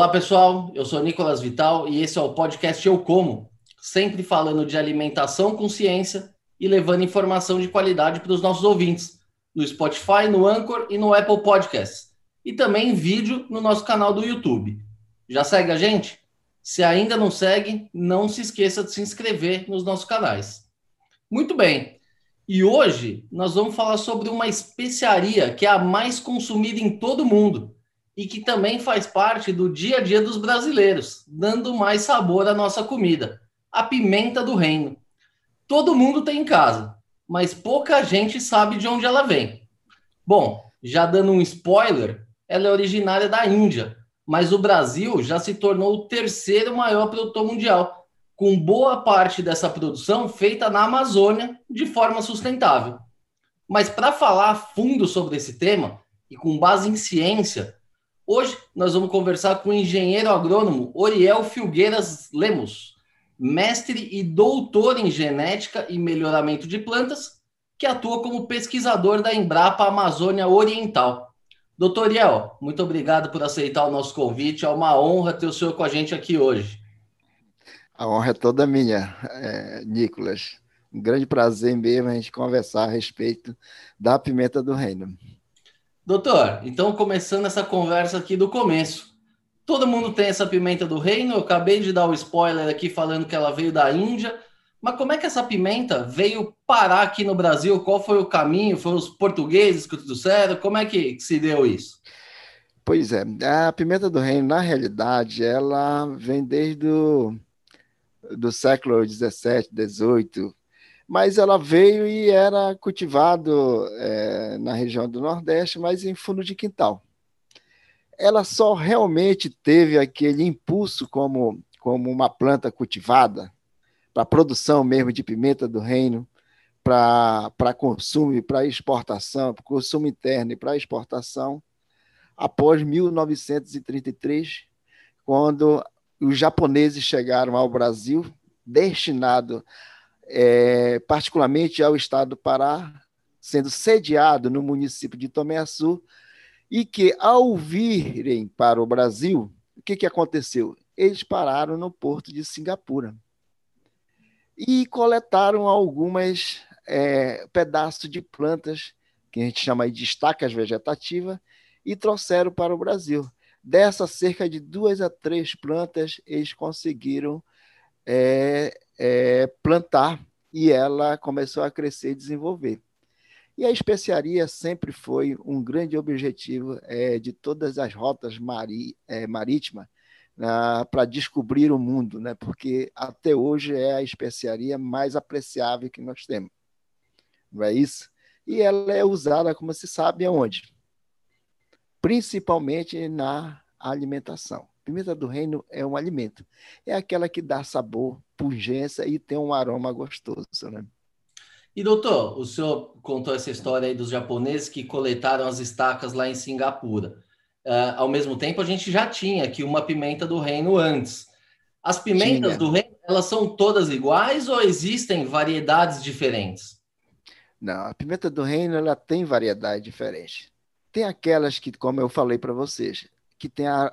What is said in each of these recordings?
Olá, pessoal. Eu sou Nicolas Vital e esse é o podcast Eu Como, sempre falando de alimentação com ciência e levando informação de qualidade para os nossos ouvintes, no Spotify, no Anchor e no Apple Podcasts. E também em vídeo no nosso canal do YouTube. Já segue a gente? Se ainda não segue, não se esqueça de se inscrever nos nossos canais. Muito bem. E hoje nós vamos falar sobre uma especiaria que é a mais consumida em todo o mundo e que também faz parte do dia a dia dos brasileiros, dando mais sabor à nossa comida, a pimenta do reino. Todo mundo tem em casa, mas pouca gente sabe de onde ela vem. Bom, já dando um spoiler, ela é originária da Índia, mas o Brasil já se tornou o terceiro maior produtor mundial, com boa parte dessa produção feita na Amazônia de forma sustentável. Mas para falar a fundo sobre esse tema e com base em ciência, Hoje nós vamos conversar com o engenheiro agrônomo Oriel Filgueiras Lemos, mestre e doutor em genética e melhoramento de plantas, que atua como pesquisador da Embrapa Amazônia Oriental. Doutor Oriel, muito obrigado por aceitar o nosso convite. É uma honra ter o senhor com a gente aqui hoje. A honra é toda minha, é, Nicolas. Um grande prazer mesmo a gente conversar a respeito da pimenta do reino. Doutor, então começando essa conversa aqui do começo. Todo mundo tem essa pimenta do reino, eu acabei de dar o um spoiler aqui falando que ela veio da Índia, mas como é que essa pimenta veio parar aqui no Brasil? Qual foi o caminho? Foram os portugueses que trouxeram? Como é que se deu isso? Pois é, a pimenta do reino, na realidade, ela vem desde o do século 17, 18, mas ela veio e era cultivado é, na região do Nordeste, mas em fundo de quintal. Ela só realmente teve aquele impulso como, como uma planta cultivada para produção mesmo de pimenta do reino, para consumo e para exportação, para consumo interno e para exportação, após 1933, quando os japoneses chegaram ao Brasil, destinado é, particularmente ao estado do Pará, sendo sediado no município de Tomé Açu, e que, ao virem para o Brasil, o que, que aconteceu? Eles pararam no porto de Singapura e coletaram algumas é, pedaços de plantas, que a gente chama de estacas vegetativas, e trouxeram para o Brasil. Dessas cerca de duas a três plantas, eles conseguiram é, é, plantar e ela começou a crescer e desenvolver. E a especiaria sempre foi um grande objetivo é, de todas as rotas mari, é, marítimas para descobrir o mundo, né? porque até hoje é a especiaria mais apreciável que nós temos. Não é isso? E ela é usada, como se sabe, aonde? Principalmente na alimentação. Pimenta do reino é um alimento. É aquela que dá sabor, pungência e tem um aroma gostoso, né? E doutor, o senhor contou essa história aí dos japoneses que coletaram as estacas lá em Singapura. Uh, ao mesmo tempo, a gente já tinha aqui uma pimenta do reino antes. As pimentas tinha. do reino, elas são todas iguais ou existem variedades diferentes? Não, a pimenta do reino ela tem variedade diferente. Tem aquelas que, como eu falei para vocês, que tem a,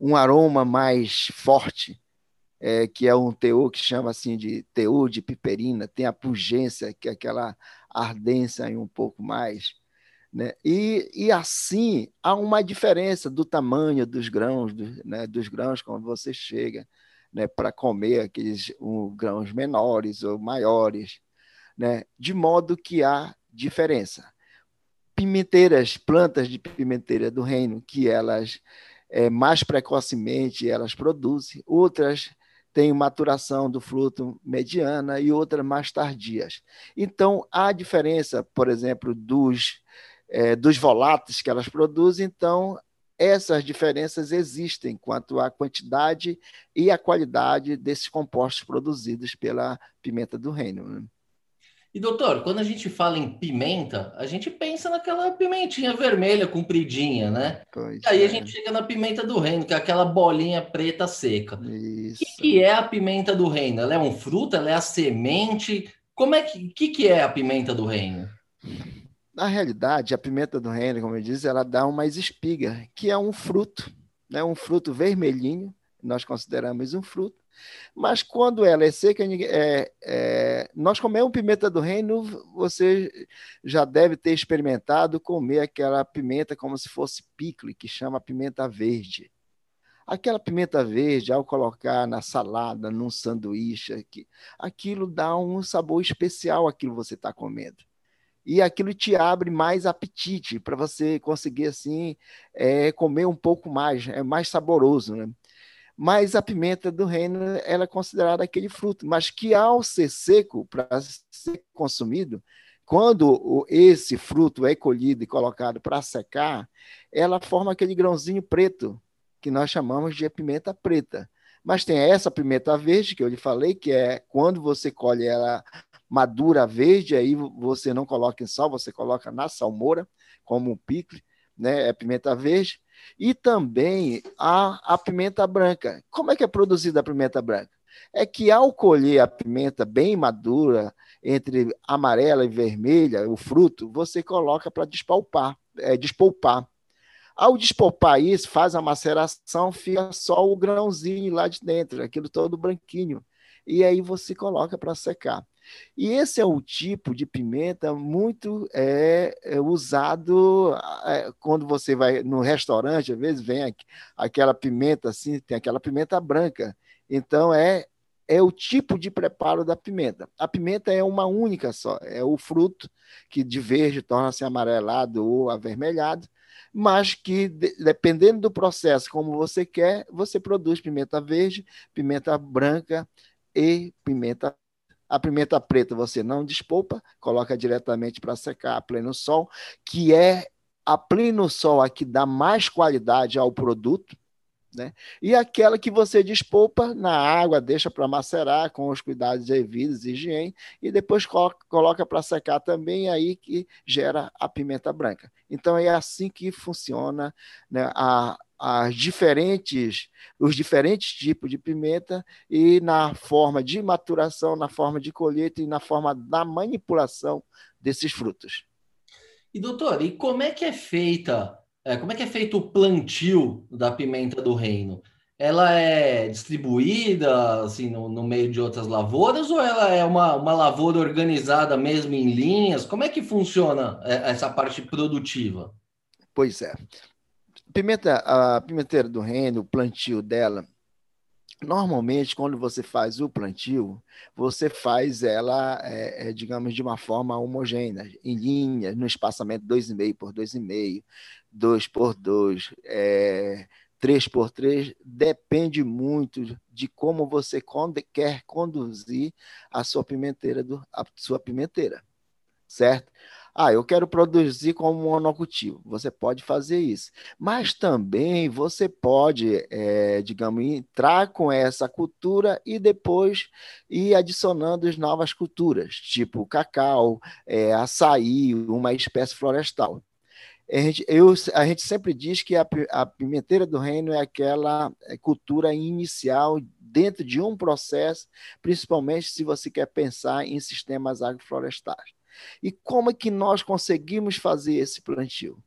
um aroma mais forte, é, que é um teor que chama assim de teor de piperina, tem a pungência, que é aquela ardência aí um pouco mais. Né? E, e assim há uma diferença do tamanho dos grãos, do, né, dos grãos quando você chega né, para comer aqueles um, grãos menores ou maiores, né, de modo que há diferença. Pimenteiras, plantas de pimenteira do reino, que elas é, mais precocemente elas produzem, outras têm maturação do fruto mediana e outras mais tardias. Então, há diferença, por exemplo, dos, é, dos voláteis que elas produzem, então essas diferenças existem quanto à quantidade e à qualidade desses compostos produzidos pela pimenta do reino. Né? E doutor, quando a gente fala em pimenta, a gente pensa naquela pimentinha vermelha compridinha, né? Pois e aí é. a gente chega na pimenta do reino, que é aquela bolinha preta seca. Isso. O que, que, é a pimenta do reino? Ela é um fruto? Ela é a semente? Como é que, que, que é a pimenta do reino? Na realidade, a pimenta do reino, como eu disse, ela dá umas espigas, que é um fruto, né? um fruto vermelhinho, nós consideramos um fruto, mas quando ela é seca, é, é, nós comemos pimenta do reino, você já deve ter experimentado comer aquela pimenta como se fosse picle, que chama pimenta verde. Aquela pimenta verde, ao colocar na salada, num sanduíche, aquilo dá um sabor especial àquilo que você está comendo e aquilo te abre mais apetite para você conseguir assim é, comer um pouco mais, é mais saboroso, né? Mas a pimenta do reino ela é considerada aquele fruto, mas que ao ser seco para ser consumido, quando esse fruto é colhido e colocado para secar, ela forma aquele grãozinho preto que nós chamamos de pimenta preta. Mas tem essa pimenta verde que eu lhe falei, que é quando você colhe ela madura verde, aí você não coloca em sal, você coloca na salmoura, como um picle, né? É pimenta verde. E também a, a pimenta branca. Como é que é produzida a pimenta branca? É que ao colher a pimenta bem madura, entre amarela e vermelha, o fruto, você coloca para despolpar, é, despolpar. Ao despolpar isso, faz a maceração, fica só o grãozinho lá de dentro, aquilo todo branquinho. E aí você coloca para secar. E esse é o tipo de pimenta muito é, é usado é, quando você vai no restaurante, às vezes vem aquela pimenta assim, tem aquela pimenta branca. Então é é o tipo de preparo da pimenta. A pimenta é uma única só, é o fruto que de verde torna-se amarelado ou avermelhado, mas que dependendo do processo como você quer, você produz pimenta verde, pimenta branca e pimenta a pimenta preta você não despolpa, coloca diretamente para secar a pleno sol, que é a pleno sol a que dá mais qualidade ao produto, né? E aquela que você despolpa na água, deixa para macerar com os cuidados devidos, higiene, e depois coloca para secar também, aí que gera a pimenta branca. Então é assim que funciona né, a, as diferentes, os diferentes tipos de pimenta e na forma de maturação, na forma de colheita e na forma da manipulação desses frutos. E doutor, e como é que é feita, é, como é que é feito o plantio da pimenta do reino? Ela é distribuída assim no, no meio de outras lavouras ou ela é uma, uma lavoura organizada mesmo em linhas? Como é que funciona é, essa parte produtiva? Pois é pimenta, a pimenteira do reino, o plantio dela, normalmente quando você faz o plantio, você faz ela, é, é, digamos, de uma forma homogênea, em linha, no espaçamento 2,5 por 2,5, 2 por 2, é, 3 por 3, depende muito de como você quer conduzir a sua pimenteira, do, a sua pimenteira, certo? Ah, eu quero produzir como monocultivo. Você pode fazer isso. Mas também você pode, é, digamos, entrar com essa cultura e depois ir adicionando as novas culturas, tipo cacau, é, açaí, uma espécie florestal. A gente, eu, a gente sempre diz que a, a pimenteira do reino é aquela é, cultura inicial dentro de um processo, principalmente se você quer pensar em sistemas agroflorestais. E como é que nós conseguimos fazer esse plantio?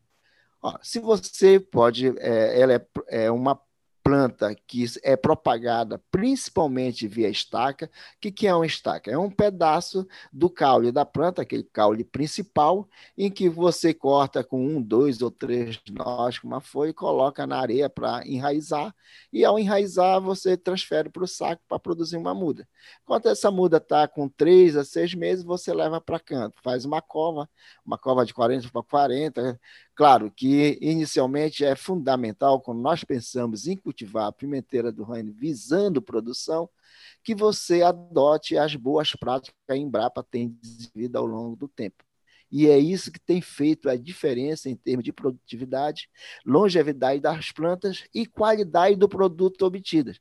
Ó, se você pode, é, ela é, é uma planta que é propagada principalmente via estaca. O que, que é uma estaca? É um pedaço do caule da planta, aquele caule principal, em que você corta com um, dois ou três nós uma folha e coloca na areia para enraizar. E ao enraizar, você transfere para o saco para produzir uma muda. Quando essa muda está com três a seis meses, você leva para canto, faz uma cova, uma cova de 40 por 40, Claro que inicialmente é fundamental, quando nós pensamos em cultivar a pimenteira do reino visando produção, que você adote as boas práticas que a Embrapa tem desenvolvido ao longo do tempo. E é isso que tem feito a diferença em termos de produtividade, longevidade das plantas e qualidade do produto obtido.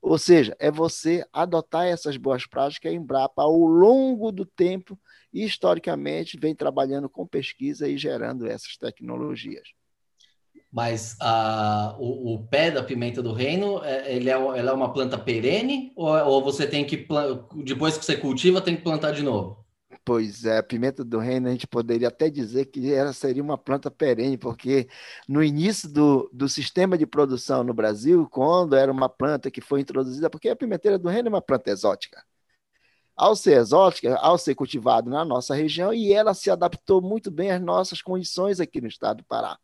Ou seja, é você adotar essas boas práticas a Embrapa, ao longo do tempo, historicamente vem trabalhando com pesquisa e gerando essas tecnologias. Mas a, o, o, pé da pimenta do reino, é, ele é, ela é uma planta perene ou, ou você tem que, depois que você cultiva, tem que plantar de novo? Pois é, a pimenta do reino a gente poderia até dizer que ela seria uma planta perene, porque no início do, do sistema de produção no Brasil, quando era uma planta que foi introduzida, porque a pimenteira do reino é uma planta exótica. Ao ser exótica, ao ser cultivada na nossa região, e ela se adaptou muito bem às nossas condições aqui no estado do Pará.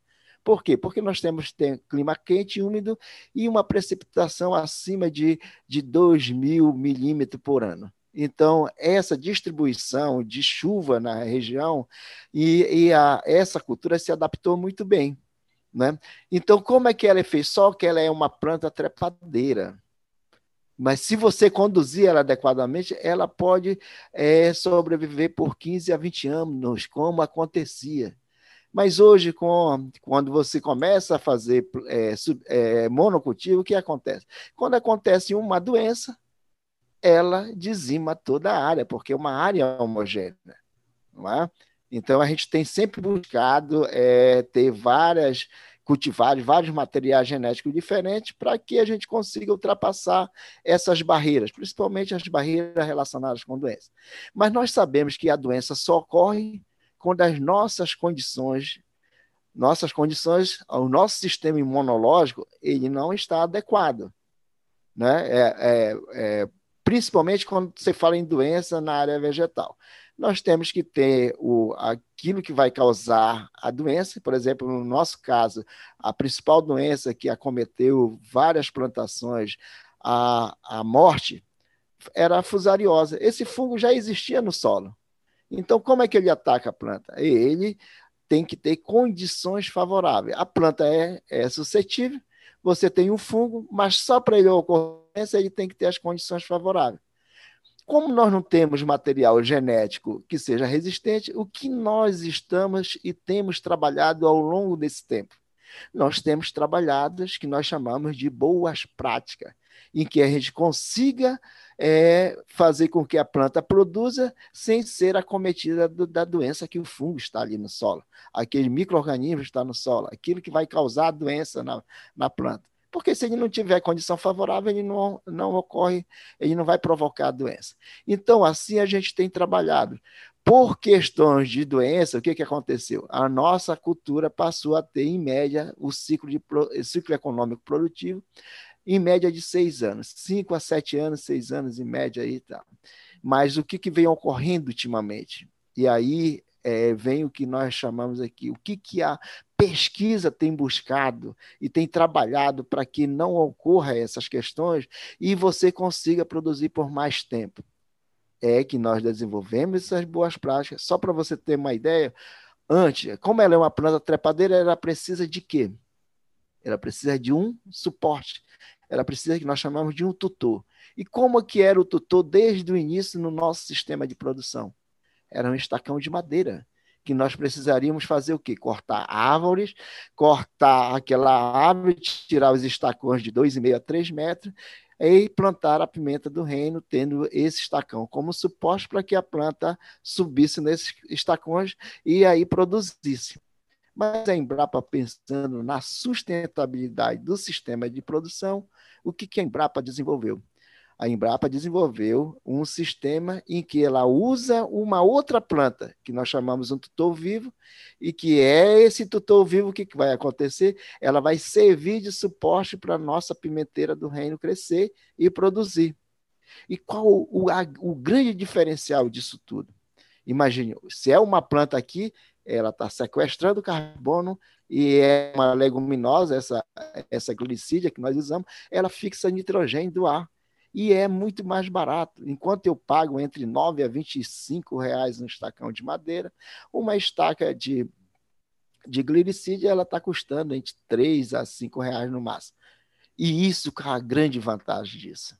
Por quê? Porque nós temos tem, clima quente e úmido e uma precipitação acima de, de 2 mil milímetros por ano. Então, essa distribuição de chuva na região e, e a, essa cultura se adaptou muito bem. Né? Então, como é que ela é feita? Só que ela é uma planta trepadeira. Mas se você conduzir ela adequadamente, ela pode é, sobreviver por 15 a 20 anos, como acontecia. Mas hoje, com, quando você começa a fazer é, é, monocultivo, o que acontece? Quando acontece uma doença, ela dizima toda a área, porque é uma área homogênea. Não é? Então, a gente tem sempre buscado é, ter várias cultivares, vários materiais genéticos diferentes para que a gente consiga ultrapassar essas barreiras, principalmente as barreiras relacionadas com doença. Mas nós sabemos que a doença só ocorre quando as nossas condições, nossas condições, o nosso sistema imunológico, ele não está adequado. Né? É, é, é principalmente quando você fala em doença na área vegetal. Nós temos que ter o, aquilo que vai causar a doença, por exemplo, no nosso caso, a principal doença que acometeu várias plantações, a, a morte, era a fusariose. Esse fungo já existia no solo. Então, como é que ele ataca a planta? Ele tem que ter condições favoráveis. A planta é, é suscetível, você tem um fungo, mas só para ele ocorrer ele tem que ter as condições favoráveis. Como nós não temos material genético que seja resistente, o que nós estamos e temos trabalhado ao longo desse tempo? Nós temos trabalhado as que nós chamamos de boas práticas, em que a gente consiga é, fazer com que a planta produza sem ser acometida do, da doença que o fungo está ali no solo, aquele microorganismo está no solo, aquilo que vai causar a doença na, na planta porque se ele não tiver condição favorável, ele não, não ocorre, ele não vai provocar a doença. Então, assim a gente tem trabalhado. Por questões de doença, o que, que aconteceu? A nossa cultura passou a ter, em média, o ciclo, de, ciclo econômico produtivo, em média de seis anos, cinco a sete anos, seis anos em média aí tá. Mas o que, que vem ocorrendo ultimamente? E aí é, vem o que nós chamamos aqui, o que, que a pesquisa tem buscado e tem trabalhado para que não ocorra essas questões e você consiga produzir por mais tempo. É que nós desenvolvemos essas boas práticas. Só para você ter uma ideia, antes, como ela é uma planta trepadeira, ela precisa de quê? Ela precisa de um suporte. Ela precisa que nós chamamos de um tutor. E como que era o tutor desde o início no nosso sistema de produção? era um estacão de madeira, que nós precisaríamos fazer o quê? Cortar árvores, cortar aquela árvore, tirar os estacões de 2,5 a 3 metros e plantar a pimenta do reino, tendo esse estacão como suporte para que a planta subisse nesses estacões e aí produzisse. Mas a Embrapa, pensando na sustentabilidade do sistema de produção, o que, que a Embrapa desenvolveu? a Embrapa desenvolveu um sistema em que ela usa uma outra planta, que nós chamamos um tutor vivo, e que é esse tutor vivo, que vai acontecer? Ela vai servir de suporte para a nossa pimenteira do reino crescer e produzir. E qual o, a, o grande diferencial disso tudo? Imagine, se é uma planta aqui, ela está sequestrando carbono e é uma leguminosa, essa, essa glicídia que nós usamos, ela fixa nitrogênio do ar e é muito mais barato. Enquanto eu pago entre 9 a 25 reais um estacão de madeira, uma estaca de, de glicídia ela está custando entre 3 a 5 reais no máximo. E isso é a grande vantagem disso.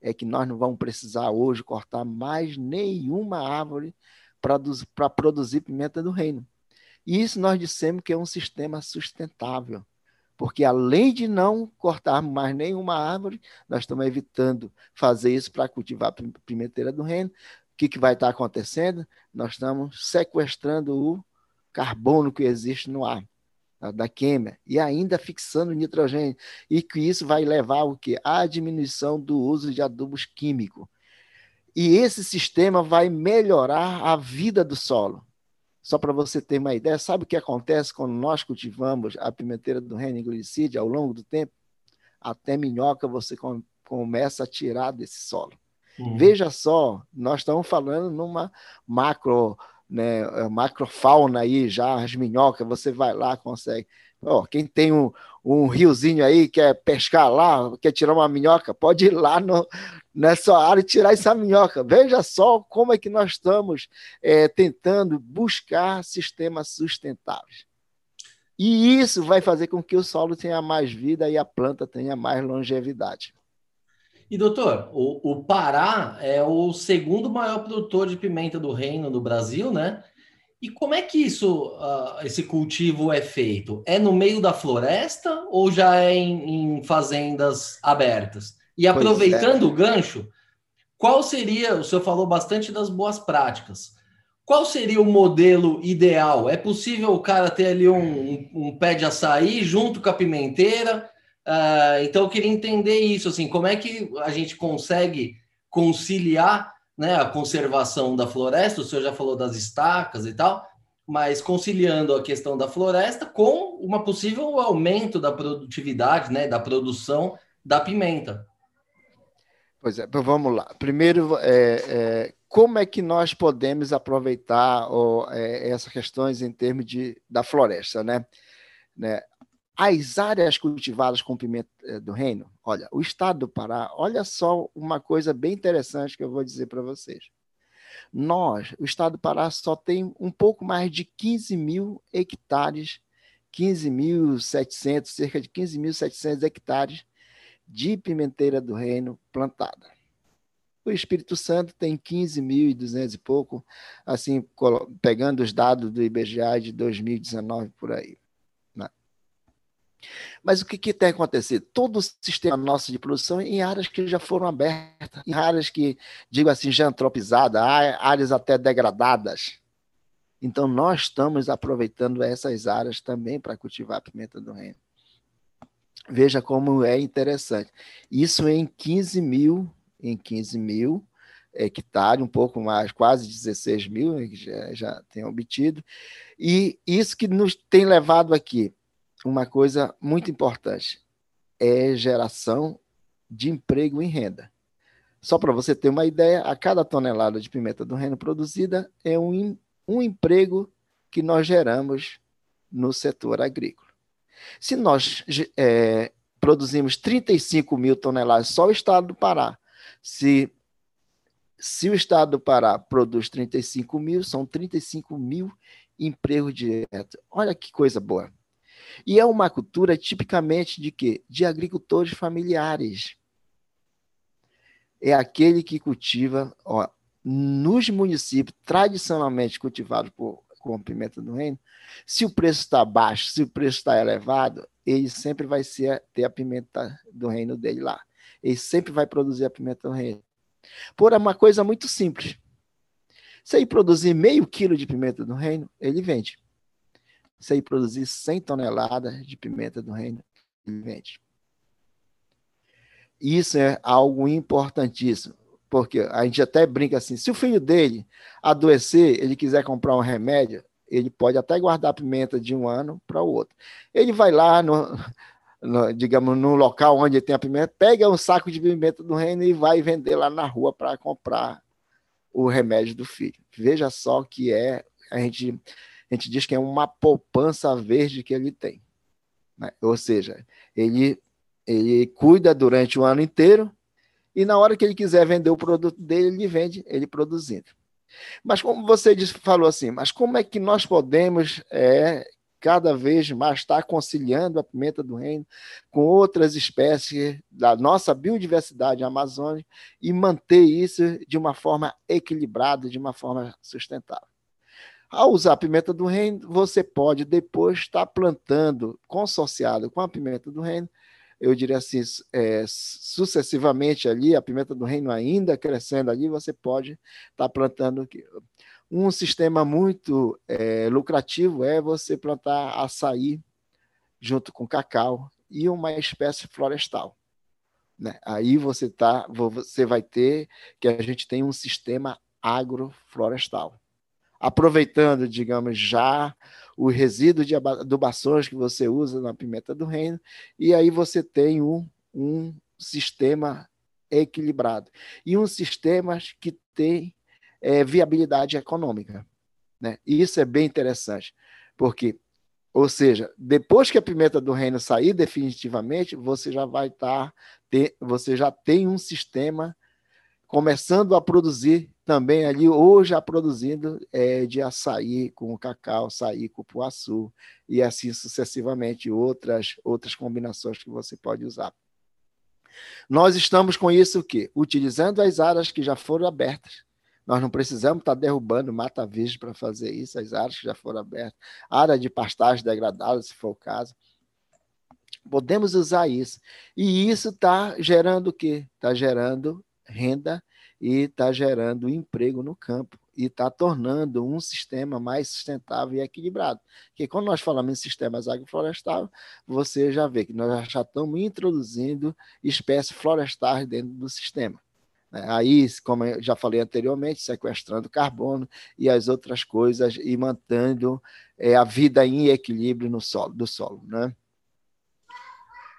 É que nós não vamos precisar hoje cortar mais nenhuma árvore para produzir pimenta do reino. E isso nós dissemos que é um sistema sustentável porque além de não cortar mais nenhuma árvore, nós estamos evitando fazer isso para cultivar pimenteira do reino. O que, que vai estar acontecendo? Nós estamos sequestrando o carbono que existe no ar da queima e ainda fixando nitrogênio e que isso vai levar o que a diminuição do uso de adubos químicos E esse sistema vai melhorar a vida do solo. Só para você ter uma ideia, sabe o que acontece quando nós cultivamos a pimenteira do reino glicídia ao longo do tempo? Até minhoca você com, começa a tirar desse solo. Uhum. Veja só, nós estamos falando numa macro, né, macrofauna aí, já as minhocas, você vai lá, consegue. Oh, quem tem um, um riozinho aí, quer pescar lá, quer tirar uma minhoca, pode ir lá no, nessa área e tirar essa minhoca. Veja só como é que nós estamos é, tentando buscar sistemas sustentáveis. E isso vai fazer com que o solo tenha mais vida e a planta tenha mais longevidade. E doutor, o, o Pará é o segundo maior produtor de pimenta do reino no Brasil, né? E como é que isso, uh, esse cultivo é feito? É no meio da floresta ou já é em, em fazendas abertas? E aproveitando é. o gancho, qual seria? O senhor falou bastante das boas práticas. Qual seria o modelo ideal? É possível o cara ter ali um, um, um pé de açaí junto com a pimenteira? Uh, então eu queria entender isso, assim, como é que a gente consegue conciliar né, a conservação da floresta, o senhor já falou das estacas e tal, mas conciliando a questão da floresta com uma possível aumento da produtividade, né, da produção da pimenta. Pois é, então vamos lá. Primeiro, é, é, como é que nós podemos aproveitar ó, é, essas questões em termos de, da floresta, né? né? As áreas cultivadas com pimenta eh, do reino, olha, o estado do Pará, olha só uma coisa bem interessante que eu vou dizer para vocês. Nós, o estado do Pará, só tem um pouco mais de 15 mil hectares, 15.700, cerca de 15.700 hectares de pimenteira do reino plantada. O Espírito Santo tem 15.200 e pouco, assim, pegando os dados do IBGE de 2019 por aí. Mas o que, que tem acontecido? Todo o sistema nosso de produção em áreas que já foram abertas, em áreas que, digo assim, já antropizadas, áreas até degradadas. Então, nós estamos aproveitando essas áreas também para cultivar a pimenta do reino. Veja como é interessante. Isso em 15 mil, em 15 mil hectares, um pouco mais, quase 16 mil, que já, já tem obtido. E isso que nos tem levado aqui uma coisa muito importante: é geração de emprego e renda. Só para você ter uma ideia, a cada tonelada de pimenta do reino produzida é um, um emprego que nós geramos no setor agrícola. Se nós é, produzimos 35 mil toneladas, só o estado do Pará, se, se o estado do Pará produz 35 mil, são 35 mil empregos diretos. Olha que coisa boa. E é uma cultura tipicamente de quê? De agricultores familiares. É aquele que cultiva, ó, nos municípios tradicionalmente cultivados por, com pimenta do reino, se o preço está baixo, se o preço está elevado, ele sempre vai ser, ter a pimenta do reino dele lá. Ele sempre vai produzir a pimenta do reino. Por uma coisa muito simples. Se ele produzir meio quilo de pimenta do reino, ele vende. Se aí produzir 100 toneladas de pimenta do reino, ele vende. Isso é algo importantíssimo, porque a gente até brinca assim: se o filho dele adoecer, ele quiser comprar um remédio, ele pode até guardar a pimenta de um ano para o outro. Ele vai lá no, no, digamos, no local onde tem a pimenta, pega um saco de pimenta do reino e vai vender lá na rua para comprar o remédio do filho. Veja só que é a gente a gente diz que é uma poupança verde que ele tem. Né? Ou seja, ele, ele cuida durante o ano inteiro e na hora que ele quiser vender o produto dele, ele vende ele produzindo. Mas como você disse, falou assim, mas como é que nós podemos é, cada vez mais estar conciliando a pimenta do reino com outras espécies da nossa biodiversidade amazônica e manter isso de uma forma equilibrada, de uma forma sustentável? Ao usar a pimenta do reino, você pode depois estar plantando, consorciado com a pimenta do reino, eu diria assim, é, sucessivamente ali, a pimenta do reino ainda crescendo ali, você pode estar plantando. Um sistema muito é, lucrativo é você plantar açaí junto com cacau e uma espécie florestal. Né? Aí você, tá, você vai ter que a gente tem um sistema agroflorestal. Aproveitando, digamos, já o resíduo de adubações que você usa na pimenta do reino, e aí você tem um, um sistema equilibrado. E um sistema que tem é, viabilidade econômica. Né? E isso é bem interessante, porque, ou seja, depois que a pimenta do reino sair definitivamente, você já vai estar, tá, você já tem um sistema começando a produzir também ali, ou já produzindo é, de açaí com cacau, açaí com puaçu, e assim sucessivamente, outras, outras combinações que você pode usar. Nós estamos com isso o quê? Utilizando as áreas que já foram abertas. Nós não precisamos estar derrubando mata virgem para fazer isso, as áreas que já foram abertas, área de pastagem degradada, se for o caso. Podemos usar isso. E isso está gerando o quê? Está gerando renda e está gerando emprego no campo e está tornando um sistema mais sustentável e equilibrado. Porque quando nós falamos em sistemas agroflorestais, você já vê que nós já estamos introduzindo espécies florestais dentro do sistema. Né? Aí, como eu já falei anteriormente, sequestrando carbono e as outras coisas e mantendo é, a vida em equilíbrio no solo, do solo. Né?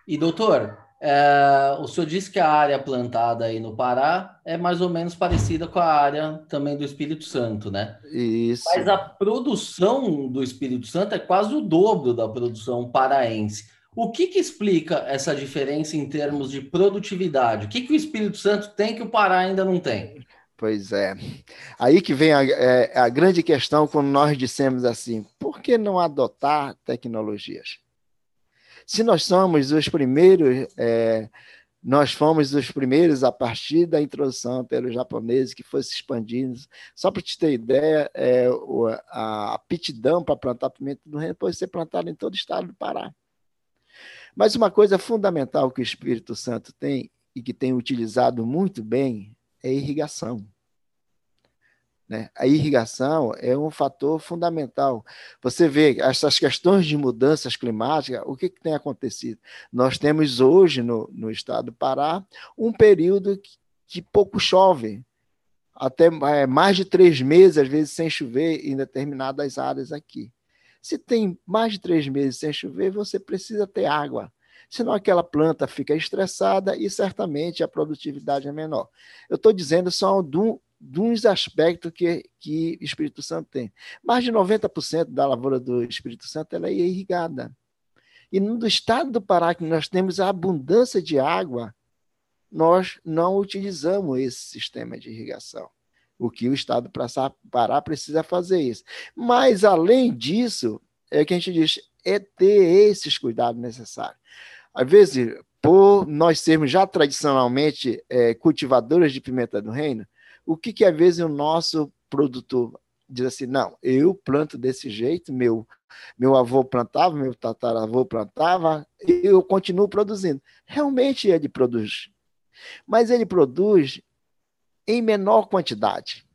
E doutor, é, o senhor disse que a área plantada aí no Pará é mais ou menos parecida com a área também do Espírito Santo, né? Isso. Mas a produção do Espírito Santo é quase o dobro da produção paraense. O que, que explica essa diferença em termos de produtividade? O que, que o Espírito Santo tem que o Pará ainda não tem? Pois é. Aí que vem a, é, a grande questão quando nós dissemos assim: por que não adotar tecnologias? Se nós somos os primeiros, é, nós fomos os primeiros a partir da introdução pelos japoneses que foi se expandindo. Só para te ter ideia, é, a aptidão para plantar pimenta do reino pode ser plantada em todo o estado do Pará. Mas uma coisa fundamental que o Espírito Santo tem e que tem utilizado muito bem é irrigação. Né? A irrigação é um fator fundamental. Você vê essas questões de mudanças climáticas, o que, que tem acontecido? Nós temos hoje no, no estado do Pará um período que, que pouco chove, até é, mais de três meses, às vezes, sem chover em determinadas áreas aqui. Se tem mais de três meses sem chover, você precisa ter água senão aquela planta fica estressada e certamente a produtividade é menor. Eu estou dizendo só de uns aspectos que, que Espírito Santo tem. Mais de 90% da lavoura do Espírito Santo ela é irrigada. E no estado do Pará, que nós temos a abundância de água, nós não utilizamos esse sistema de irrigação. O que o estado do Pará precisa fazer isso. Mas, além disso, é que a gente diz, é ter esses cuidados necessários. Às vezes, por nós sermos já tradicionalmente é, cultivadores de pimenta do reino, o que, que às vezes o nosso produtor diz assim, não, eu planto desse jeito, meu meu avô plantava, meu tataravô plantava, eu continuo produzindo. Realmente ele produz, mas ele produz em menor quantidade.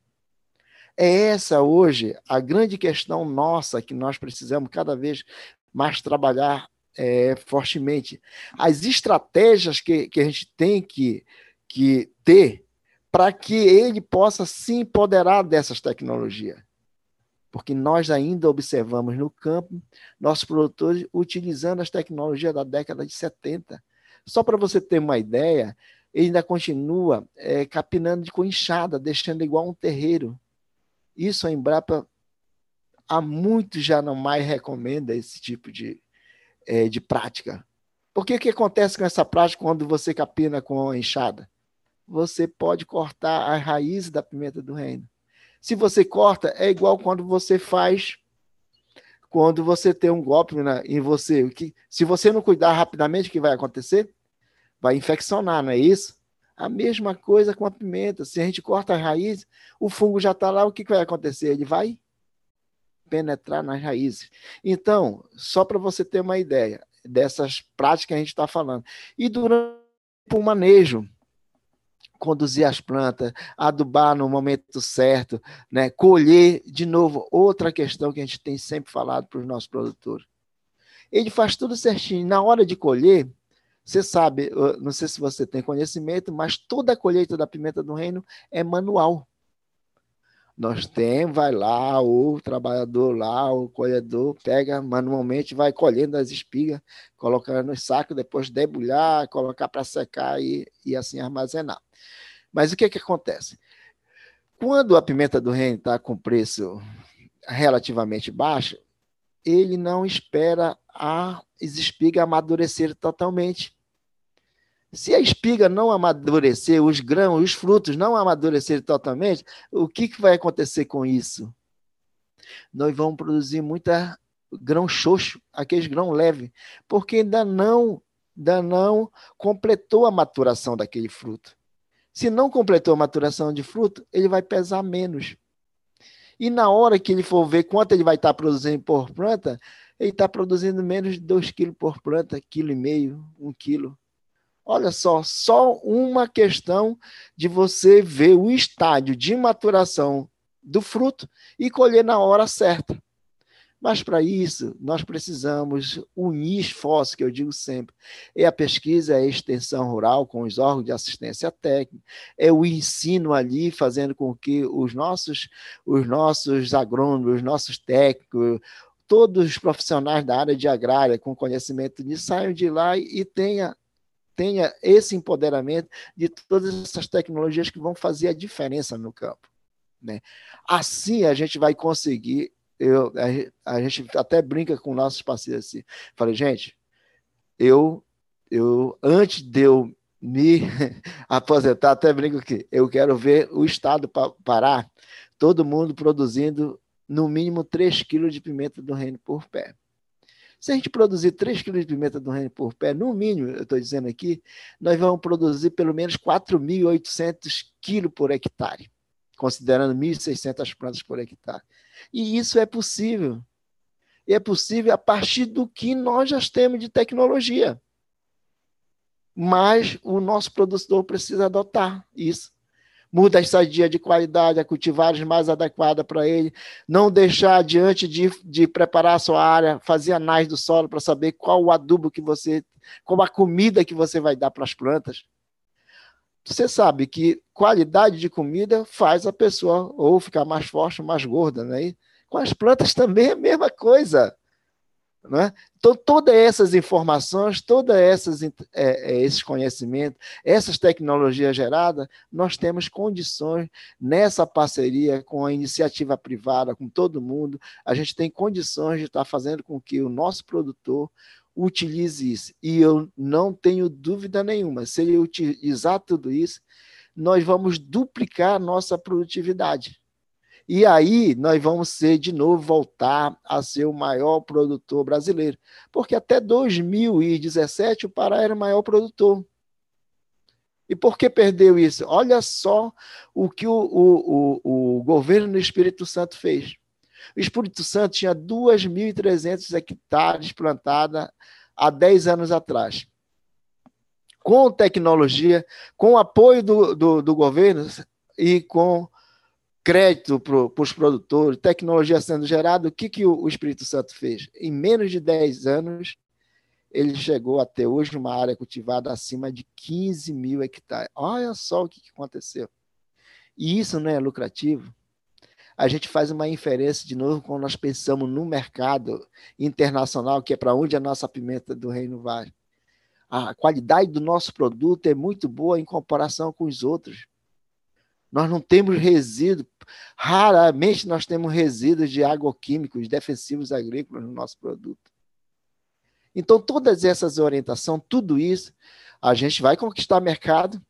É essa hoje a grande questão nossa que nós precisamos cada vez mais trabalhar é, fortemente. As estratégias que, que a gente tem que, que ter para que ele possa se empoderar dessas tecnologias. Porque nós ainda observamos no campo nossos produtores utilizando as tecnologias da década de 70. Só para você ter uma ideia, ele ainda continua é, capinando de enxada, deixando igual um terreiro. Isso a Embrapa há muito já não mais recomenda esse tipo de, é, de prática. Porque o que acontece com essa prática quando você capina com enxada? Você pode cortar as raízes da pimenta do reino. Se você corta, é igual quando você faz quando você tem um golpe em você. Que, se você não cuidar rapidamente, o que vai acontecer? Vai infeccionar, não é isso? A mesma coisa com a pimenta. Se a gente corta as raízes, o fungo já está lá, o que, que vai acontecer? Ele vai penetrar nas raízes. Então, só para você ter uma ideia dessas práticas que a gente está falando. E durante o manejo, conduzir as plantas, adubar no momento certo, né? colher, de novo, outra questão que a gente tem sempre falado para os nossos produtores. Ele faz tudo certinho. Na hora de colher, Você sabe, não sei se você tem conhecimento, mas toda a colheita da pimenta do reino é manual. Nós temos, vai lá, o trabalhador lá, o colhedor, pega manualmente, vai colhendo as espigas, colocando no saco, depois debulhar, colocar para secar e, e assim armazenar. Mas o que, que acontece? Quando a pimenta do reino está com preço relativamente baixo, ele não espera as espigas amadurecer totalmente. Se a espiga não amadurecer, os grãos, os frutos não amadurecerem totalmente, o que, que vai acontecer com isso? Nós vamos produzir muita grão xoxo, aqueles grão leve, porque ainda não, ainda não completou a maturação daquele fruto. Se não completou a maturação de fruto, ele vai pesar menos. E na hora que ele for ver quanto ele vai estar produzindo por planta, ele está produzindo menos de 2 quilos por planta, quilo e meio, um quilo. Olha só, só uma questão de você ver o estágio de maturação do fruto e colher na hora certa. Mas para isso, nós precisamos unir esforços, que eu digo sempre. É a pesquisa, é a extensão rural com os órgãos de assistência técnica, é o ensino ali, fazendo com que os nossos, os nossos agrônomos, os nossos técnicos, todos os profissionais da área de agrária com conhecimento nisso saiam de lá e tenha tenha esse empoderamento de todas essas tecnologias que vão fazer a diferença no campo. Né? Assim a gente vai conseguir. Eu, a, a gente até brinca com nossos parceiros assim. Falei, gente, eu, eu antes de eu me aposentar, até brinco que eu quero ver o Estado parar, todo mundo produzindo no mínimo 3 quilos de pimenta do reino por pé. Se a gente produzir 3 quilos de pimenta do reino por pé, no mínimo, eu estou dizendo aqui, nós vamos produzir pelo menos 4.800 quilos por hectare, considerando 1.600 plantas por hectare. E isso é possível. E é possível a partir do que nós já temos de tecnologia. Mas o nosso produtor precisa adotar isso muda a estadia de qualidade, a cultivares mais adequada para ele, não deixar diante de, de preparar a sua área, fazer análise do solo para saber qual o adubo que você, qual a comida que você vai dar para as plantas. Você sabe que qualidade de comida faz a pessoa ou ficar mais forte mais gorda, né? E com as plantas também é a mesma coisa. Né? Então, todas essas informações, todos é, é, esses conhecimentos, essas tecnologias geradas, nós temos condições nessa parceria com a iniciativa privada, com todo mundo, a gente tem condições de estar fazendo com que o nosso produtor utilize isso. E eu não tenho dúvida nenhuma, se ele utilizar tudo isso, nós vamos duplicar nossa produtividade. E aí nós vamos ser de novo voltar a ser o maior produtor brasileiro, porque até 2017 o Pará era o maior produtor. E por que perdeu isso? Olha só o que o, o, o, o governo do Espírito Santo fez. O Espírito Santo tinha 2.300 hectares plantada há 10 anos atrás. Com tecnologia, com apoio do, do, do governo e com crédito para os produtores, tecnologia sendo gerada, o que, que o, Espírito Santo fez? Em menos de 10 anos, ele chegou a ter hoje uma área cultivada acima de 15 mil hectares. Olha só o que aconteceu. E isso não é lucrativo. A gente faz uma inferência de novo quando nós pensamos no mercado internacional, que é para onde a nossa pimenta do reino vai. A qualidade do nosso produto é muito boa em comparação com os outros. Nós não temos resíduo, raramente nós temos resíduos de agroquímicos, defensivos agrícolas no nosso produto. Então, todas essas orientações, tudo isso, a gente vai conquistar mercado,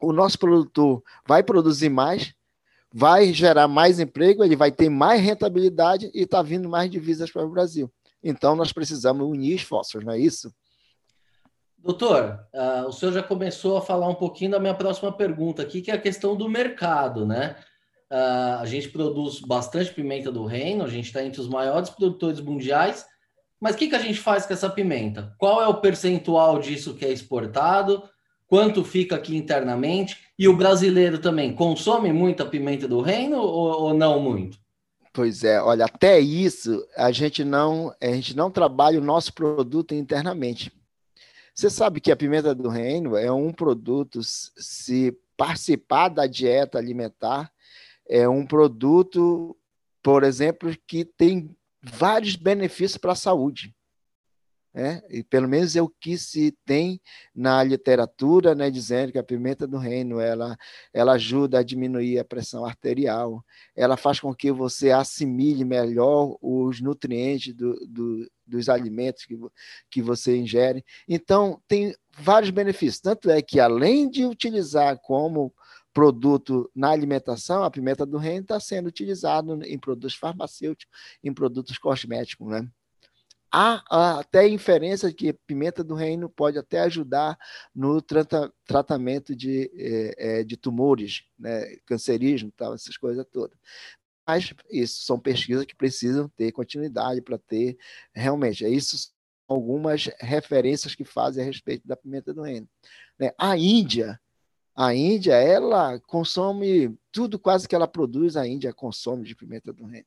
o nosso produtor vai produzir mais, vai gerar mais emprego, ele vai ter mais rentabilidade e está vindo mais divisas para o Brasil. Então, nós precisamos unir esforços, não é isso? Doutor, uh, o senhor já começou a falar um pouquinho da minha próxima pergunta aqui, que é a questão do mercado, né? Uh, a gente produz bastante pimenta do reino, a gente está entre os maiores produtores mundiais, mas o que, que a gente faz com essa pimenta? Qual é o percentual disso que é exportado? Quanto fica aqui internamente? E o brasileiro também consome muita pimenta do reino ou, ou não muito? Pois é, olha, até isso a gente não a gente não trabalha o nosso produto internamente Você sabe que a pimenta do reino é um produto, se participar da dieta alimentar, é um produto, por exemplo, que tem vários benefícios para a saúde. É, e pelo menos é o que se tem na literatura, né, dizendo que a pimenta do reino ela, ela ajuda a diminuir a pressão arterial, ela faz com que você assimile melhor os nutrientes do, do, dos alimentos que, que você ingere. Então, tem vários benefícios. Tanto é que, além de utilizar como produto na alimentação, a pimenta do reino está sendo utilizada em produtos farmacêuticos, em produtos cosméticos, né? Há até inferência de que pimenta do reino pode até ajudar no trata, tratamento de, é, de tumores, né, cancerígenos, tal, essas coisas todas. Mas isso são pesquisas que precisam ter continuidade para ter realmente. É isso algumas referências que fazem a respeito da pimenta do reino. Né? A Índia, a Índia, ela consome tudo quase que ela produz, a Índia consome de pimenta do reino.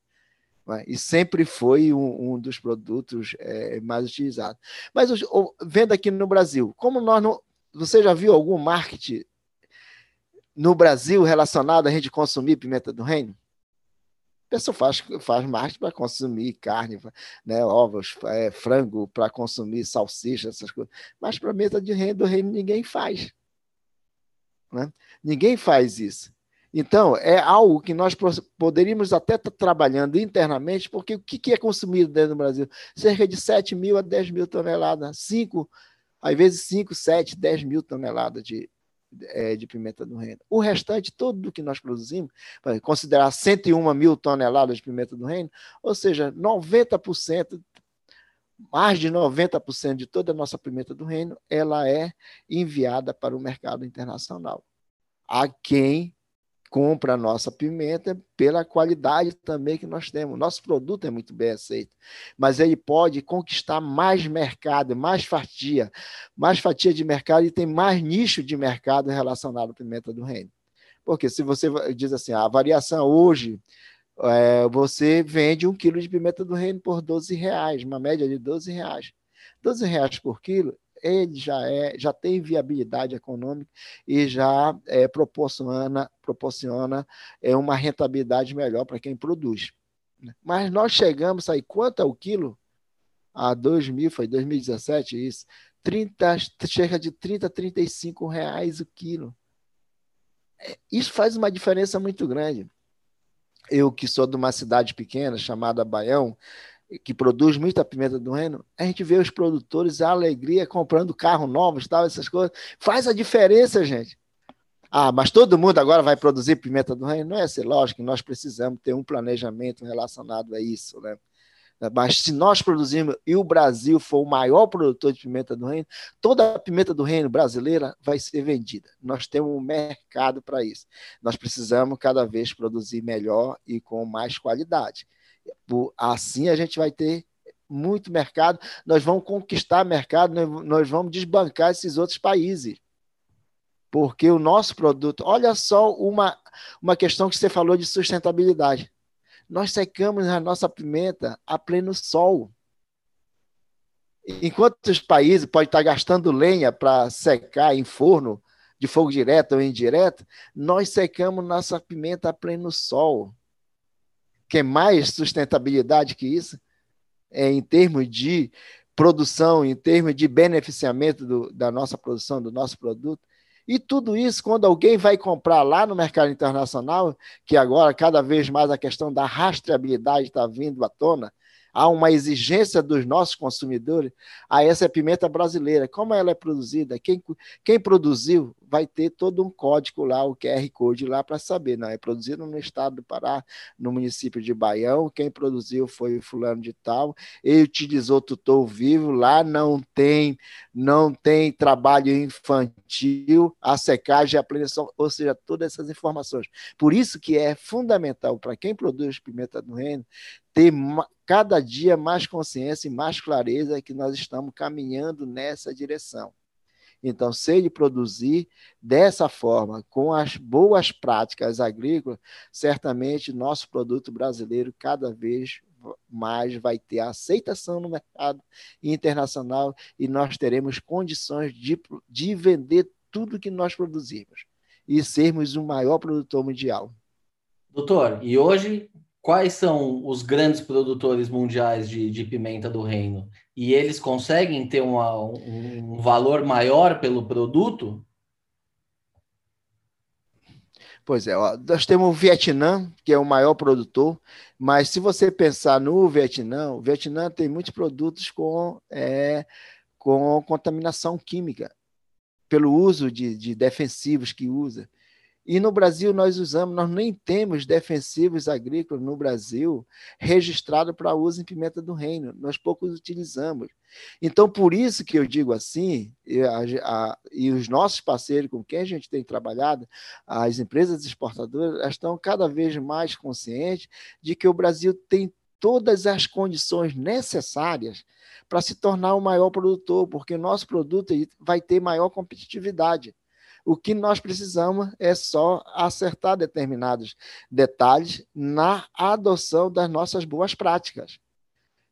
Né? E sempre foi um, um dos produtos é, mais utilizados. Mas vendo aqui no Brasil, como nós não. Você já viu algum marketing no Brasil relacionado a gente consumir pimenta do reino? A pessoa faz, faz marketing para consumir carne, né, ovos, é, frango, para consumir salsicha, essas coisas. Mas para pimenta de reino do reino ninguém faz. Né? Ninguém faz isso. Então, é algo que nós poderíamos até estar trabalhando internamente, porque o que é consumido dentro do Brasil? Cerca de 7 mil a 10 mil toneladas, 5, às vezes 5, 7, 10 mil toneladas de, é, de pimenta do reino. O restante, todo do que nós produzimos, para considerar 101 mil toneladas de pimenta do reino, ou seja, 90%, mais de 90% de toda a nossa pimenta do reino, ela é enviada para o mercado internacional. A quem compra a nossa pimenta pela qualidade também que nós temos. Nosso produto é muito bem aceito, mas ele pode conquistar mais mercado, mais fatia, mais fatia de mercado e tem mais nicho de mercado relacionado à pimenta do reino. Porque se você diz assim, a variação hoje, é, você vende um quilo de pimenta do reino por 12 reais, uma média de 12 reais. 12 reais por quilo ele já, é, já tem viabilidade econômica e já é, proporciona, proporciona é, uma rentabilidade melhor para quem produz. Né? Mas nós chegamos aí, quanto é o quilo? A 2000, foi 2017 isso, 30, chega de 30, 35 reais o quilo. É, isso faz uma diferença muito grande. Eu que sou de uma cidade pequena chamada Baião, que produz muita pimenta do reino, a gente vê os produtores, a alegria, comprando carro novos, tal, essas coisas. Faz a diferença, gente. Ah, mas todo mundo agora vai produzir pimenta do reino? Não é assim, lógico, nós precisamos ter um planejamento relacionado a isso, né? Mas se nós produzirmos e o Brasil for o maior produtor de pimenta do reino, toda a pimenta do reino brasileira vai ser vendida. Nós temos um mercado para isso. Nós precisamos cada vez produzir melhor e com mais qualidade. Assim a gente vai ter muito mercado, nós vamos conquistar mercado, nós vamos desbancar esses outros países. Porque o nosso produto, olha só uma, uma questão que você falou de sustentabilidade. Nós secamos a nossa pimenta a pleno sol. Enquanto os países podem estar gastando lenha para secar em forno de fogo direto ou indireto, nós secamos nossa pimenta a pleno sol quer mais sustentabilidade que isso, é, em termos de produção, em termos de beneficiamento do, da nossa produção, do nosso produto. E tudo isso, quando alguém vai comprar lá no mercado internacional, que agora cada vez mais a questão da rastreabilidade está vindo à tona, há uma exigência dos nossos consumidores a essa pimenta brasileira. Como ela é produzida? Quem, quem produziu vai ter todo um código lá, o QR Code lá para saber. Não, é produzido no estado do Pará, no município de Baião. Quem produziu foi o fulano de tal. Ele utilizou tutor vivo. Lá não tem, não tem trabalho infantil, a secagem, a plenição, ou seja, todas essas informações. Por isso que é fundamental para quem produz pimenta do reino ter cada dia mais consciência e mais clareza que nós estamos caminhando nessa direção. Então, se ele produzir dessa forma, com as boas práticas agrícolas, certamente nosso produto brasileiro cada vez mais vai ter aceitação no mercado internacional e nós teremos condições de, de vender tudo que nós produzimos e sermos o maior produtor mundial. Doutor, e hoje quais são os grandes produtores mundiais de, de pimenta do reino? E eles conseguem ter uma, um valor maior pelo produto? Pois é, ó, nós temos o Vietnã, que é o maior produtor, mas se você pensar no Vietnã, o Vietnã tem muitos produtos com, é, com contaminação química, pelo uso de, de defensivos que usa. E no Brasil nós usamos, nós nem temos defensivos agrícolas no Brasil registrado para uso em pimenta do reino, nós poucos utilizamos. Então, por isso que eu digo assim, e, a, a, e os nossos parceiros com quem a gente tem trabalhado, as empresas exportadoras, estão cada vez mais conscientes de que o Brasil tem todas as condições necessárias para se tornar o maior produtor, porque o nosso produto vai ter maior competitividade. O que nós precisamos é só acertar determinados detalhes na adoção das nossas boas práticas.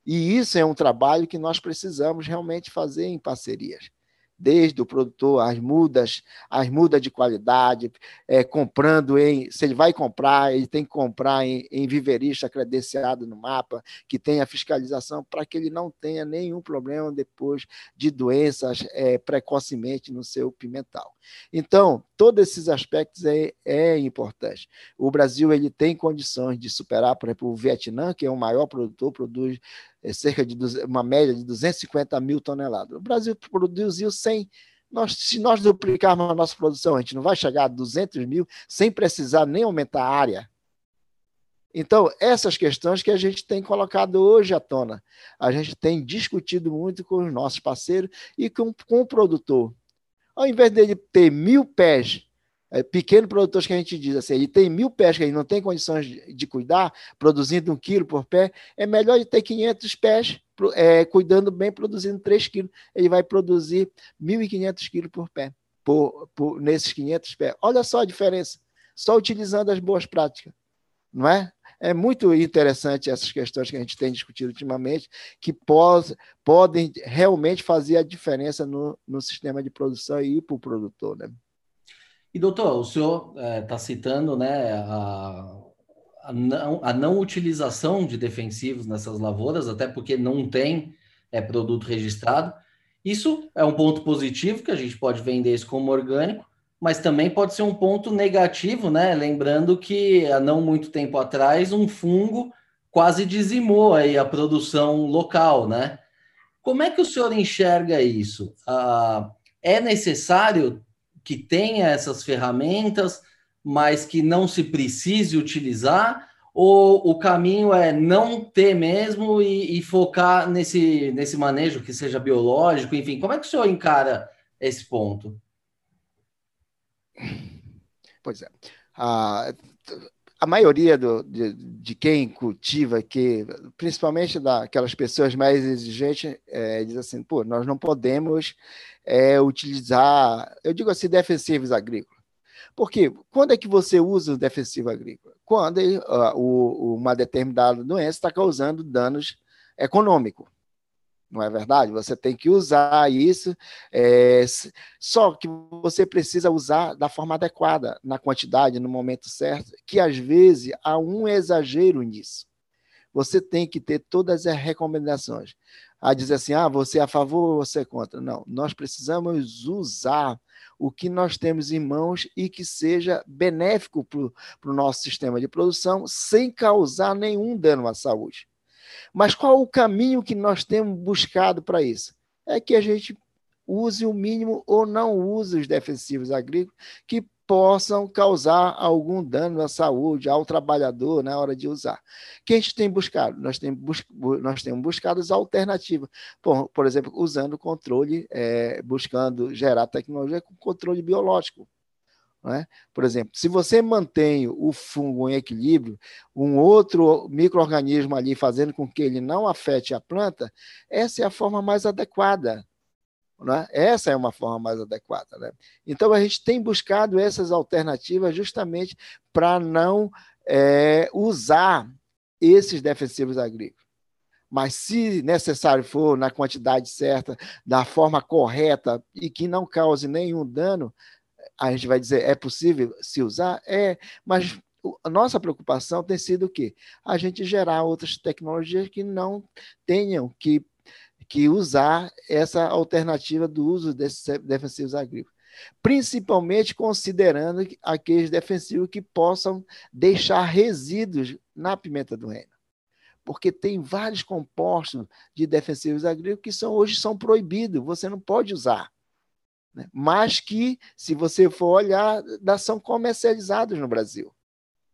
E isso é um trabalho que nós precisamos realmente fazer em parcerias desde o produtor, as mudas, as mudas de qualidade, é, comprando em. Se ele vai comprar, ele tem que comprar em, em viverista credenciado no mapa, que tenha fiscalização, para que ele não tenha nenhum problema depois de doenças é, precocemente no seu pimental. Então, todos esses aspectos é, é importante. O Brasil ele tem condições de superar, por exemplo, o Vietnã, que é o maior produtor, produz é cerca de uma média de 250 mil toneladas. O Brasil produziu 100. Nós, se nós duplicarmos a nossa produção, a gente não vai chegar a 200 mil sem precisar nem aumentar a área. Então, essas questões que a gente tem colocado hoje à tona, a gente tem discutido muito com os nossos parceiros e com, com o produtor. Ao invés dele ter mil pés é, pequeno produtor que a gente diz assim, ele tem mil pés que ele não tem condições de, de, cuidar, produzindo um quilo por pé, é melhor ele ter 500 pés, é, cuidando bem, produzindo 3 quilos. Ele vai produzir 1.500 quilos por pé, por, por, nesses 500 pés. Olha só a diferença, só utilizando as boas práticas, não é? É muito interessante essas questões que a gente tem discutido ultimamente, que pode, podem realmente fazer a diferença no, no sistema de produção e para o produtor, né? E doutor, o senhor está é, citando né, a, a, não, a não utilização de defensivos nessas lavouras, até porque não tem é, produto registrado. Isso é um ponto positivo, que a gente pode vender isso como orgânico, mas também pode ser um ponto negativo, né? Lembrando que há não muito tempo atrás um fungo quase dizimou aí a produção local, né? Como é que o senhor enxerga isso? Ah, é necessário que tenha essas ferramentas, mas que não se precise utilizar? Ou o caminho é não ter mesmo e, e focar nesse, nesse manejo que seja biológico? Enfim, como é que o senhor encara esse ponto? Pois é. A, a maioria do, de, de, quem cultiva aqui, principalmente daquelas pessoas mais exigentes, é, diz assim: pô, nós não podemos é, utilizar, eu digo assim, defensivos agrícolas. Porque quando é que você usa o defensivo agrícola? Quando uh, o, uma determinada doença está causando danos econômicos. Não é verdade? Você tem que usar isso, é, só que você precisa usar da forma adequada, na quantidade, no momento certo, que às vezes há um exagero nisso. Você tem que ter todas as recomendações a dizer assim, ah, você é a favor ou você é contra. Não, nós precisamos usar o que nós temos em mãos e que seja benéfico para o nosso sistema de produção, sem causar nenhum dano à saúde. Mas qual o caminho que nós temos buscado para isso? É que a gente use o mínimo ou não use os defensivos agrícolas que possam causar algum dano à saúde, ao trabalhador na hora de usar. que a gente tem buscado? Nós temos, bus nós temos buscado as alternativas, por, por exemplo, usando controle, é, buscando gerar tecnologia com controle biológico. É? Por exemplo, se você mantém o fungo em equilíbrio, um outro microorganismo ali fazendo com que ele não afete a planta, essa é a forma mais adequada né? Essa é uma forma mais adequada. Né? Então, a gente tem buscado essas alternativas justamente para não é, usar esses defensivos agrícolas. Mas se necessário for, na quantidade certa, da forma correta e que não cause nenhum dano, a gente vai dizer, é possível se usar? É, mas a nossa preocupação tem sido o quê? A gente gerar outras tecnologias que não tenham que, que usar essa alternativa do uso desses defensivos agrícolas. Principalmente considerando aqueles defensivos que possam deixar resíduos na pimenta do reino porque tem vários compostos de defensivos agrícolas que são, hoje são proibidos, você não pode usar. Né? Mas que, se você for olhar, são comercializados no Brasil.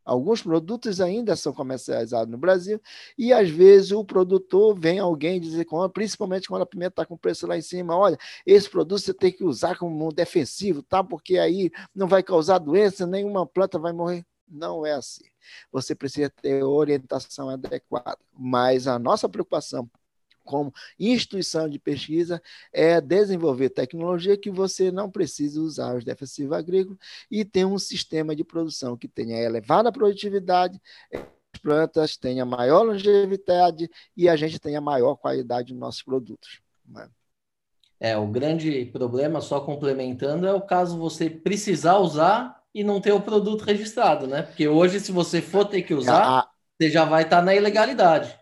Alguns produtos ainda são comercializados no Brasil e às vezes o produtor vem alguém dizer, principalmente quando a pimenta está com preço lá em cima, olha, esse produto você tem que usar como um defensivo, tá? Porque aí não vai causar doença, nenhuma planta vai morrer. Não é assim. Você precisa ter orientação adequada. Mas a nossa preocupação como instituição de pesquisa é desenvolver tecnologia que você não precisa usar os defensivos agrícolas e ter um sistema de produção que tenha elevada produtividade, as plantas tenham maior longevidade e a gente tenha maior qualidade dos nossos produtos. Né? É, o grande problema, só complementando, é o caso você precisar usar e não ter o produto registrado, né? Porque hoje, se você for ter que usar, a... você já vai estar na ilegalidade.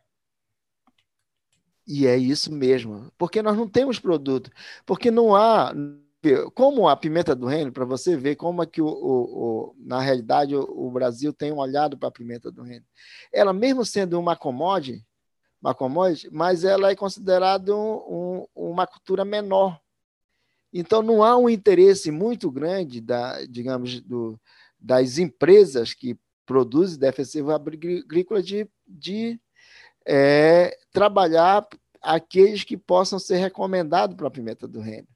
E é isso mesmo, porque nós não temos produto, porque não há, como a pimenta do reino, para você ver como é que o, o, o na realidade o, o, Brasil tem olhado para a pimenta do reino. Ela mesmo sendo uma commodity, uma commodity, mas ela é considerada um, um, uma cultura menor. Então, não há um interesse muito grande, da, digamos, do, das empresas que produzem defensivo agrícola de, de é, trabalhar aqueles que possam ser recomendados para a pimenta do reino.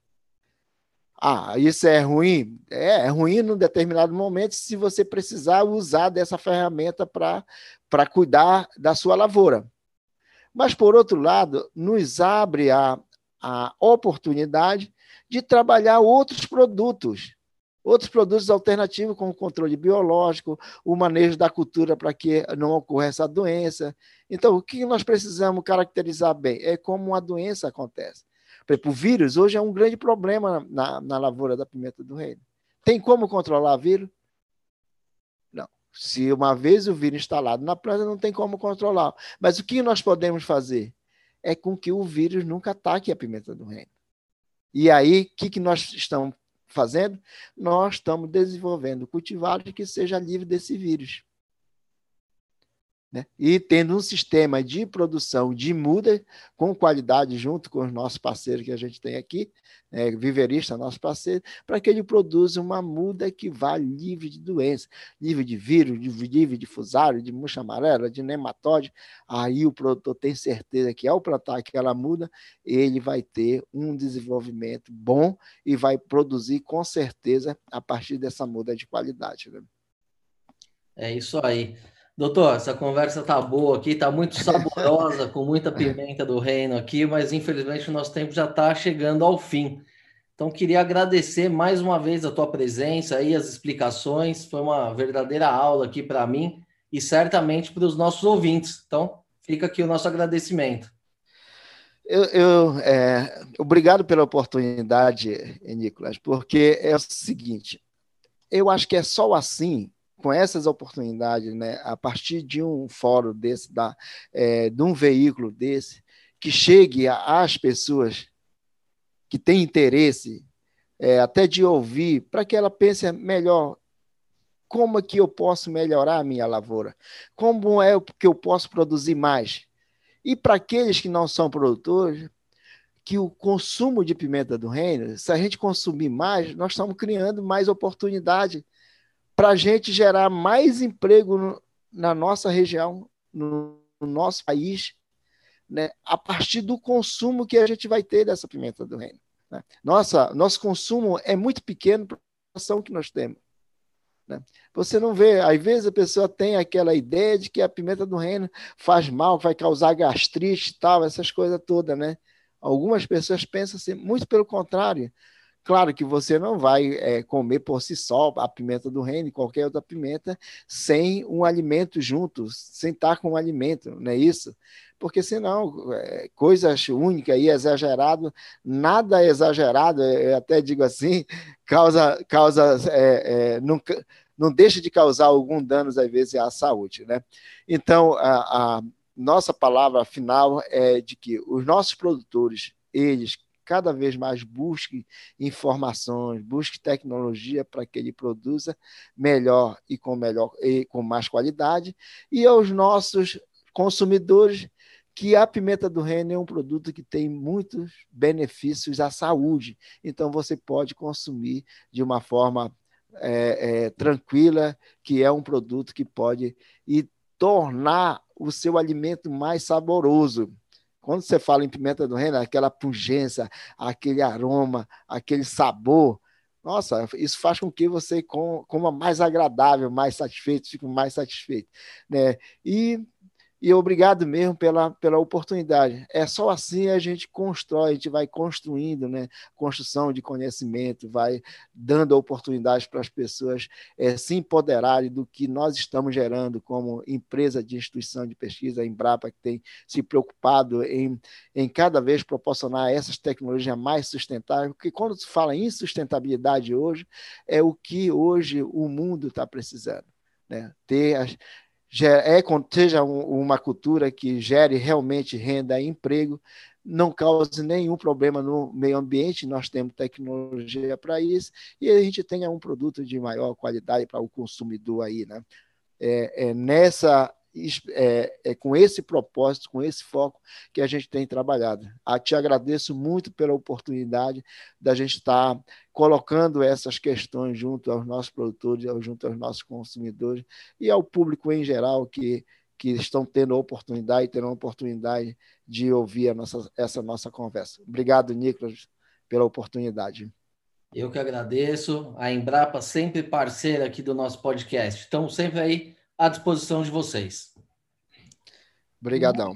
Ah, isso é ruim? É, é ruim num determinado momento se você precisar usar dessa ferramenta para cuidar da sua lavoura. Mas, por outro lado, nos abre a, a oportunidade de trabalhar outros produtos, outros produtos alternativos, como o controle biológico, o manejo da cultura para que não ocorra essa doença. Então, o que nós precisamos caracterizar bem é como uma doença acontece. Por exemplo, o vírus hoje é um grande problema na, na lavoura da pimenta do reino. Tem como controlar o vírus? Não. Se uma vez o vírus instalado na planta, não tem como controlar. Mas o que nós podemos fazer? É com que o vírus nunca ataque a pimenta do reino. E aí, o que, que nós estamos fazendo? Nós estamos desenvolvendo cultivares que seja livre desse vírus. Né? E tendo um sistema de produção de muda com qualidade junto com os nossos parceiros que a gente tem aqui, é, Viverista, nosso parceiro, para que ele produza uma muda que vá livre de doença, livre de vírus, livre de fusário, de murcha amarela, de nematóide. Aí o produtor tem certeza que ao plantar aquela muda, ele vai ter um desenvolvimento bom e vai produzir com certeza a partir dessa muda de qualidade. Né? É isso aí. Doutor, essa conversa tá boa aqui, tá muito saborosa, com muita pimenta do reino aqui, mas infelizmente o nosso tempo já está chegando ao fim. Então, queria agradecer mais uma vez a tua presença e as explicações. Foi uma verdadeira aula aqui para mim e certamente para os nossos ouvintes. Então, fica aqui o nosso agradecimento. Eu, eu é, obrigado pela oportunidade, Nicolas, porque é o seguinte: eu acho que é só assim com essas oportunidades, né, a partir de um fórum desse, da, é, de um veículo desse, que chegue às pessoas que têm interesse, é, até de ouvir, para que ela pense melhor como é que eu posso melhorar a minha lavoura, como é que eu posso produzir mais. E para aqueles que não são produtores, que o consumo de pimenta do reino, se a gente consumir mais, nós estamos criando mais oportunidade para a gente gerar mais emprego no, na nossa região, no, no nosso país, né, a partir do consumo que a gente vai ter dessa pimenta do reino. Né? Nossa, nosso consumo é muito pequeno para a ação que nós temos. Né? Você não vê, às vezes a pessoa tem aquela ideia de que a pimenta do reino faz mal, vai causar gastrite e tal, essas coisas todas, né? Algumas pessoas pensam assim, muito pelo contrário, Claro que você não vai é, comer por si só a pimenta do reino, qualquer outra pimenta, sem um alimento junto, sem estar com um alimento, não é isso? Porque senão, é, coisas únicas e exagerado, nada exagerado, eu até digo assim, causa, causa é, é, não, não deixa de causar algum danos, às vezes, à saúde. Né? Então, a, a nossa palavra final é de que os nossos produtores, eles cada vez mais busque informações, busque tecnologia para que ele produza melhor e com melhor e com mais qualidade, e aos nossos consumidores que a pimenta do reino é um produto que tem muitos benefícios à saúde. Então você pode consumir de uma forma é, é, tranquila, que é um produto que pode e tornar o seu alimento mais saboroso. Quando você fala em pimenta do reino, aquela pungência, aquele aroma, aquele sabor, nossa, isso faz com que você coma mais agradável, mais satisfeito, fique mais satisfeito. Né? E e obrigado mesmo pela, pela oportunidade. É só assim a gente constrói, a gente vai construindo, né? Construção de conhecimento, vai dando oportunidades para as pessoas é, se empoderarem do que nós estamos gerando como empresa de instituição de pesquisa, a Embrapa, que tem se preocupado em, em cada vez proporcionar essas tecnologias mais sustentáveis, porque quando se fala em sustentabilidade hoje, é o que hoje o mundo está precisando. Né? Ter as, é, seja uma cultura que gere realmente renda e emprego, não cause nenhum problema no meio ambiente, nós temos tecnologia para isso, e a gente tenha um produto de maior qualidade para o consumidor aí, né? É, é nessa é, é, com esse propósito, com esse foco que a gente tem trabalhado. A, te agradeço muito pela oportunidade da gente estar colocando essas questões junto aos nossos produtores, junto aos nossos consumidores e ao público em geral que, que estão tendo a oportunidade, terão a oportunidade de ouvir nossa, essa nossa conversa. Obrigado, Nicolas, pela oportunidade. Eu que agradeço. A Embrapa sempre parceira aqui do nosso podcast. Estamos sempre aí à disposição de vocês. Obrigadão.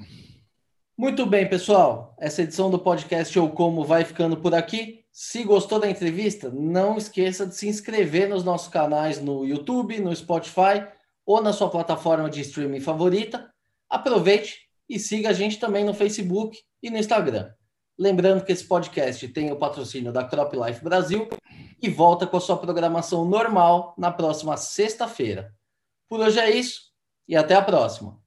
Muito bem, pessoal. Essa edição do podcast Eu Como vai ficando por aqui. Se gostou da entrevista, não esqueça de se inscrever nos nossos canais no YouTube, no Spotify ou na sua plataforma de streaming favorita. Aproveite e siga a gente também no Facebook e no Instagram. Lembrando que esse podcast tem o patrocínio da Crop Life Brasil e volta com a sua programação normal na próxima sexta-feira. Por hoje é isso e até a próxima.